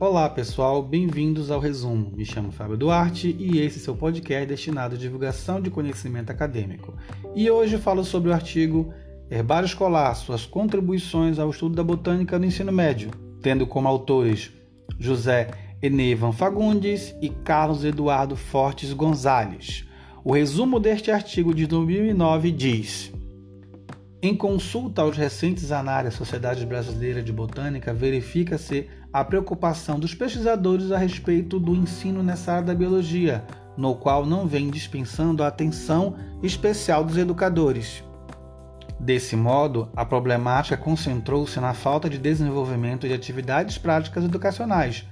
Olá pessoal, bem-vindos ao resumo. Me chamo Fábio Duarte e esse é seu podcast destinado à divulgação de conhecimento acadêmico. E hoje falo sobre o artigo Herbário Escolar: Suas contribuições ao estudo da botânica no ensino médio, tendo como autores José Enevan Fagundes e Carlos Eduardo Fortes Gonzalez. O resumo deste artigo de 2009 diz: em consulta aos recentes análises da Sociedade Brasileira de Botânica, verifica-se a preocupação dos pesquisadores a respeito do ensino nessa área da biologia, no qual não vem dispensando a atenção especial dos educadores. Desse modo, a problemática concentrou-se na falta de desenvolvimento de atividades práticas educacionais,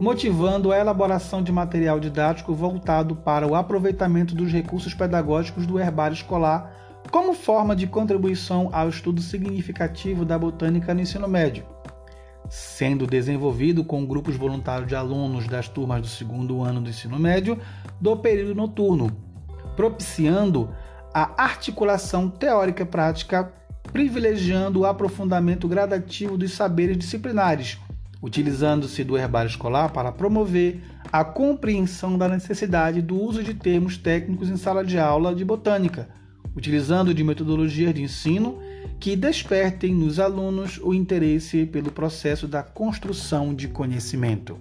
motivando a elaboração de material didático voltado para o aproveitamento dos recursos pedagógicos do herbário escolar como forma de contribuição ao estudo significativo da botânica no ensino médio, sendo desenvolvido com grupos voluntários de alunos das turmas do segundo ano do ensino médio do período noturno, propiciando a articulação teórica e prática, privilegiando o aprofundamento gradativo dos saberes disciplinares, utilizando-se do herbário escolar para promover a compreensão da necessidade do uso de termos técnicos em sala de aula de botânica utilizando de metodologias de ensino que despertem nos alunos o interesse pelo processo da construção de conhecimento.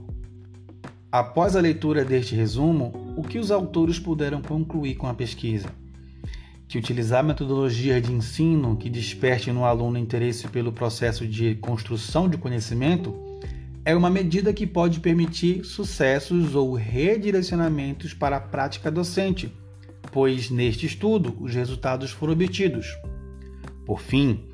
Após a leitura deste resumo, o que os autores puderam concluir com a pesquisa? Que utilizar metodologias de ensino que despertem no aluno interesse pelo processo de construção de conhecimento é uma medida que pode permitir sucessos ou redirecionamentos para a prática docente pois neste estudo os resultados foram obtidos. Por fim,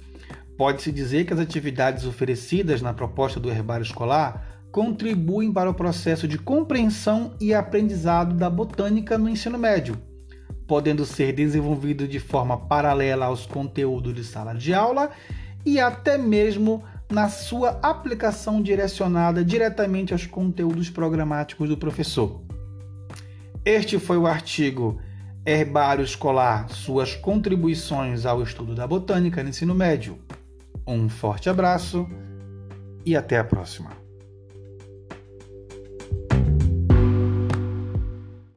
pode-se dizer que as atividades oferecidas na proposta do herbário escolar contribuem para o processo de compreensão e aprendizado da botânica no ensino médio, podendo ser desenvolvido de forma paralela aos conteúdos de sala de aula e até mesmo na sua aplicação direcionada diretamente aos conteúdos programáticos do professor. Este foi o artigo Herbário Escolar, suas contribuições ao estudo da botânica no ensino médio. Um forte abraço e até a próxima.